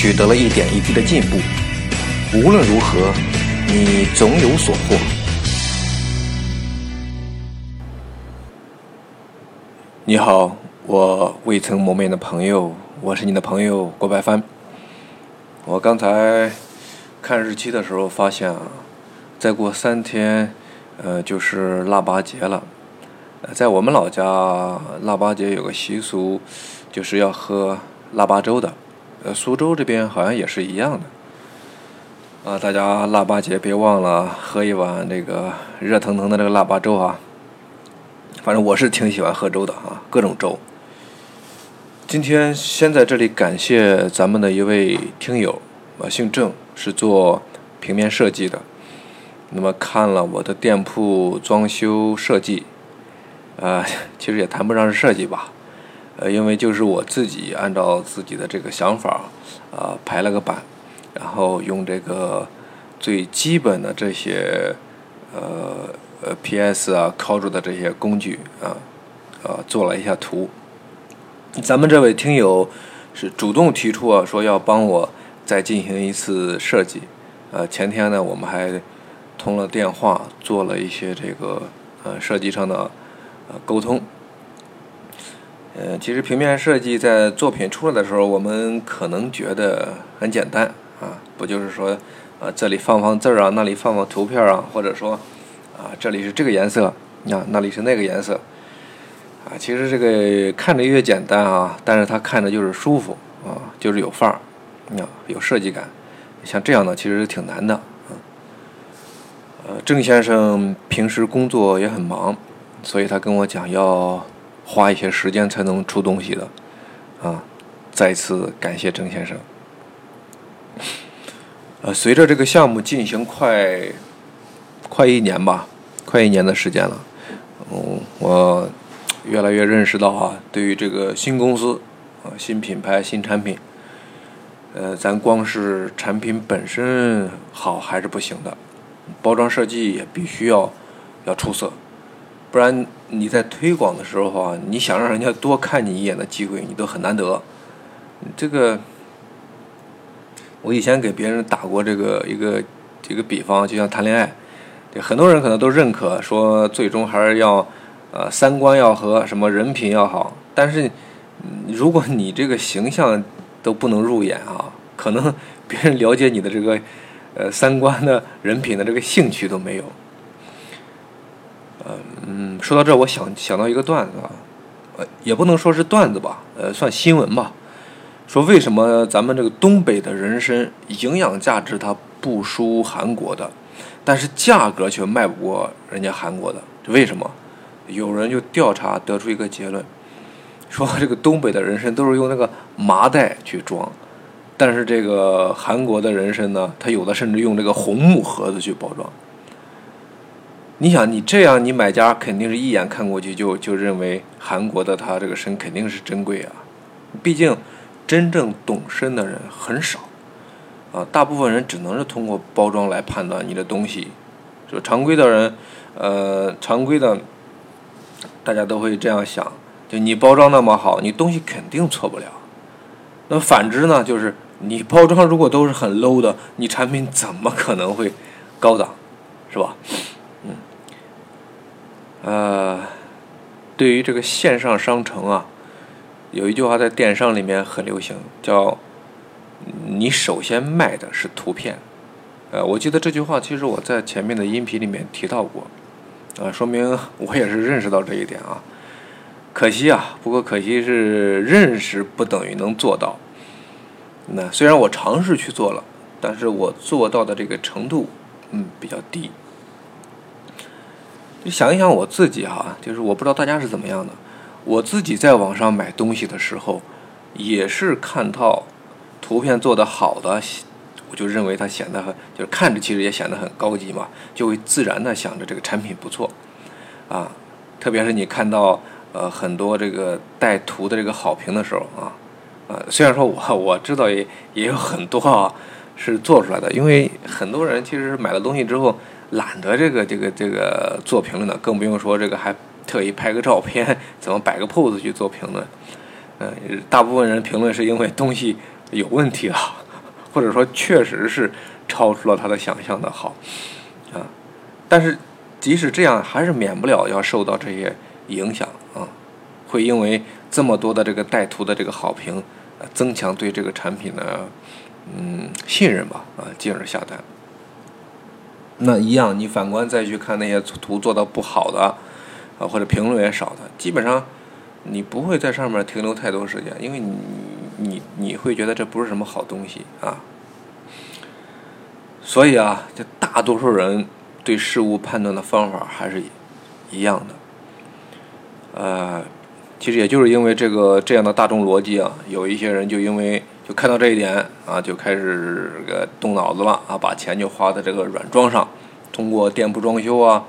取得了一点一滴的进步，无论如何，你总有所获。你好，我未曾谋面的朋友，我是你的朋友郭白帆。我刚才看日期的时候发现啊，再过三天，呃，就是腊八节了。在我们老家，腊八节有个习俗，就是要喝腊八粥的。呃，苏州这边好像也是一样的，啊，大家腊八节别忘了喝一碗这个热腾腾的这个腊八粥啊。反正我是挺喜欢喝粥的啊，各种粥。今天先在这里感谢咱们的一位听友，啊，姓郑，是做平面设计的。那么看了我的店铺装修设计，啊，其实也谈不上是设计吧。呃，因为就是我自己按照自己的这个想法，啊，排了个版，然后用这个最基本的这些呃呃 PS 啊、c o 的这些工具啊，呃，做了一下图。咱们这位听友是主动提出啊，说要帮我再进行一次设计。呃，前天呢，我们还通了电话，做了一些这个呃设计上的呃沟通。呃，其实平面设计在作品出来的时候，我们可能觉得很简单啊，不就是说，啊，这里放放字儿啊，那里放放图片啊，或者说，啊，这里是这个颜色，啊，那里是那个颜色，啊，其实这个看着越简单啊，但是它看着就是舒服啊，就是有范儿，啊，有设计感，像这样的其实挺难的，啊，呃，郑先生平时工作也很忙，所以他跟我讲要。花一些时间才能出东西的，啊！再次感谢郑先生。呃，随着这个项目进行快快一年吧，快一年的时间了，嗯，我越来越认识到啊，对于这个新公司啊、新品牌、新产品，呃，咱光是产品本身好还是不行的，包装设计也必须要要出色。不然你在推广的时候啊，你想让人家多看你一眼的机会，你都很难得。这个，我以前给别人打过这个一个一个比方，就像谈恋爱，对很多人可能都认可，说最终还是要呃三观要合，什么人品要好。但是如果你这个形象都不能入眼啊，可能别人了解你的这个呃三观的人品的这个兴趣都没有。说到这，我想想到一个段子啊，呃，也不能说是段子吧，呃，算新闻吧。说为什么咱们这个东北的人参营养价值它不输韩国的，但是价格却卖不过人家韩国的，这为什么？有人就调查得出一个结论，说这个东北的人参都是用那个麻袋去装，但是这个韩国的人参呢，它有的甚至用这个红木盒子去包装。你想，你这样，你买家肯定是一眼看过去就就认为韩国的它这个参肯定是珍贵啊。毕竟，真正懂参的人很少，啊，大部分人只能是通过包装来判断你的东西。就常规的人，呃，常规的，大家都会这样想：就你包装那么好，你东西肯定错不了。那反之呢，就是你包装如果都是很 low 的，你产品怎么可能会高档，是吧？呃，对于这个线上商城啊，有一句话在电商里面很流行，叫“你首先卖的是图片”。呃，我记得这句话其实我在前面的音频里面提到过，啊，说明我也是认识到这一点啊。可惜啊，不过可惜是认识不等于能做到。那虽然我尝试去做了，但是我做到的这个程度，嗯，比较低。你想一想我自己哈，就是我不知道大家是怎么样的。我自己在网上买东西的时候，也是看到图片做的好的，我就认为它显得很，就是看着其实也显得很高级嘛，就会自然的想着这个产品不错，啊，特别是你看到呃很多这个带图的这个好评的时候啊，啊，虽然说我我知道也也有很多啊是做出来的，因为很多人其实买了东西之后懒得这个这个这个做评论的，更不用说这个还特意拍个照片，怎么摆个 pose 去做评论，嗯，大部分人评论是因为东西有问题了。或者说，确实是超出了他的想象的好，啊，但是即使这样，还是免不了要受到这些影响啊，会因为这么多的这个带图的这个好评，增强对这个产品的嗯信任吧，啊，进而下单。那一样，你反观再去看那些图做的不好的，啊，或者评论也少的，基本上你不会在上面停留太多时间，因为你。你你会觉得这不是什么好东西啊，所以啊，这大多数人对事物判断的方法还是一样的，呃，其实也就是因为这个这样的大众逻辑啊，有一些人就因为就看到这一点啊，就开始个动脑子了啊，把钱就花在这个软装上，通过店铺装修啊、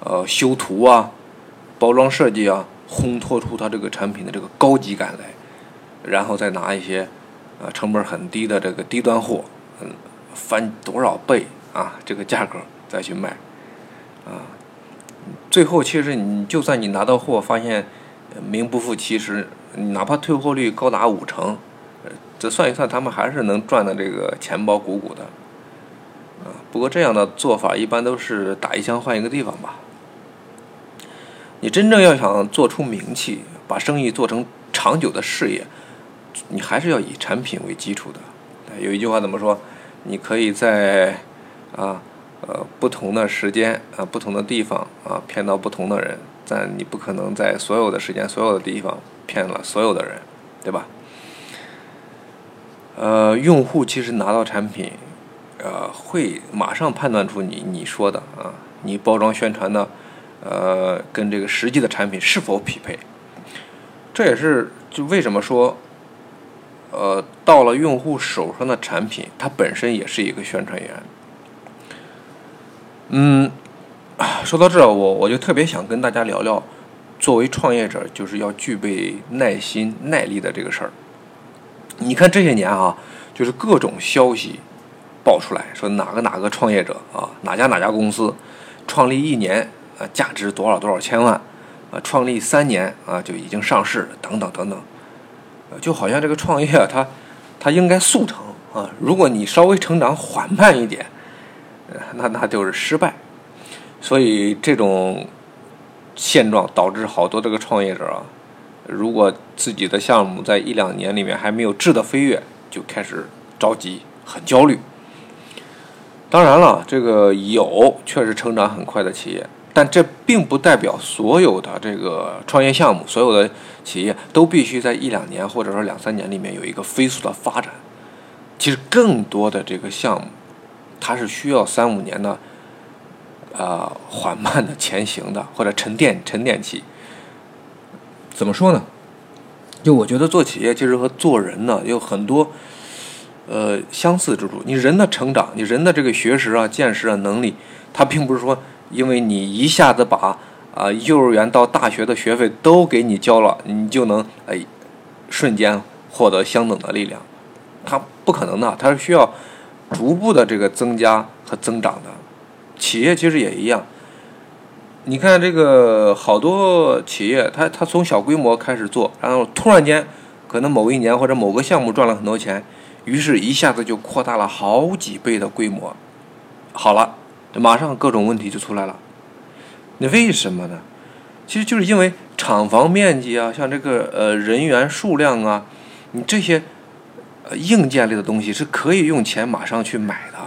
呃修图啊、包装设计啊，烘托出它这个产品的这个高级感来。然后再拿一些，呃，成本很低的这个低端货，嗯，翻多少倍啊？这个价格再去卖，啊，最后其实你就算你拿到货发现名不副其实，哪怕退货率高达五成，这算一算他们还是能赚的这个钱包鼓鼓的，啊，不过这样的做法一般都是打一枪换一个地方吧。你真正要想做出名气，把生意做成长久的事业。你还是要以产品为基础的。有一句话怎么说？你可以在啊呃不同的时间啊不同的地方啊骗到不同的人，但你不可能在所有的时间所有的地方骗了所有的人，对吧？呃，用户其实拿到产品，呃，会马上判断出你你说的啊，你包装宣传的呃跟这个实际的产品是否匹配。这也是就为什么说。呃，到了用户手上的产品，它本身也是一个宣传员。嗯，说到这，我我就特别想跟大家聊聊，作为创业者，就是要具备耐心、耐力的这个事儿。你看这些年啊，就是各种消息爆出来说哪个哪个创业者啊，哪家哪家公司创立一年啊，价值多少多少千万啊，创立三年啊就已经上市，等等等等。就好像这个创业，它它应该速成啊。如果你稍微成长缓慢一点，那那就是失败。所以这种现状导致好多这个创业者啊，如果自己的项目在一两年里面还没有质的飞跃，就开始着急，很焦虑。当然了，这个有确实成长很快的企业。但这并不代表所有的这个创业项目，所有的企业都必须在一两年或者说两三年里面有一个飞速的发展。其实更多的这个项目，它是需要三五年的，呃，缓慢的前行的，或者沉淀沉淀期。怎么说呢？就我觉得做企业其实和做人呢有很多，呃，相似之处。你人的成长，你人的这个学识啊、见识啊、能力，它并不是说。因为你一下子把啊幼儿园到大学的学费都给你交了，你就能哎瞬间获得相等的力量，它不可能的，它是需要逐步的这个增加和增长的。企业其实也一样，你看这个好多企业，它它从小规模开始做，然后突然间可能某一年或者某个项目赚了很多钱，于是一下子就扩大了好几倍的规模，好了。马上各种问题就出来了，那为什么呢？其实就是因为厂房面积啊，像这个呃人员数量啊，你这些呃硬件类的东西是可以用钱马上去买的，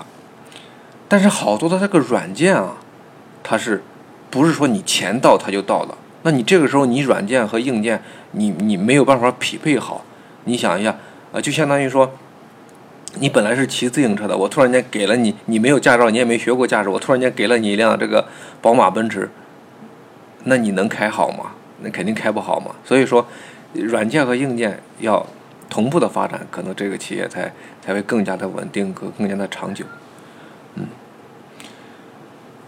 但是好多的这个软件啊，它是不是说你钱到它就到了？那你这个时候你软件和硬件你你没有办法匹配好，你想一下啊，就相当于说。你本来是骑自行车的，我突然间给了你，你没有驾照，你也没学过驾驶，我突然间给了你一辆这个宝马奔驰，那你能开好吗？那肯定开不好嘛。所以说，软件和硬件要同步的发展，可能这个企业才才会更加的稳定，和更加的长久。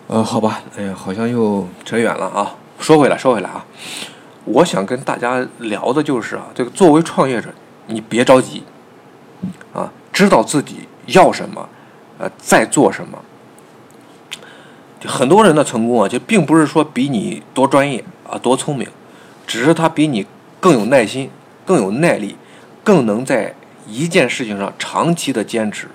呃，好吧，哎呀，好像又扯远了啊。说回来，说回来啊，我想跟大家聊的就是啊，这个作为创业者，你别着急啊，知道自己要什么，呃，在做什么。很多人的成功啊，就并不是说比你多专业啊，多聪明，只是他比你更有耐心，更有耐力，更能在一件事情上长期的坚持，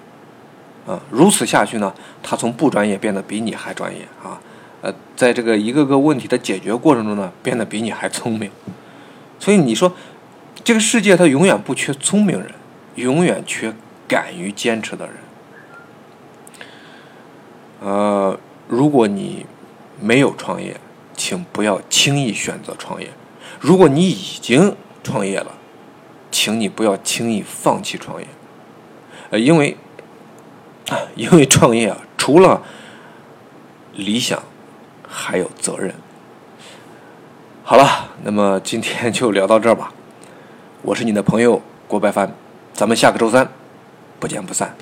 啊，如此下去呢，他从不专业变得比你还专业啊，呃，在这个一个个问题的解决过程中呢，变得比你还聪明。所以你说，这个世界它永远不缺聪明人，永远缺敢于坚持的人，呃。如果你没有创业，请不要轻易选择创业；如果你已经创业了，请你不要轻易放弃创业。呃，因为，因为创业啊，除了理想，还有责任。好了，那么今天就聊到这儿吧。我是你的朋友郭白帆，咱们下个周三不见不散。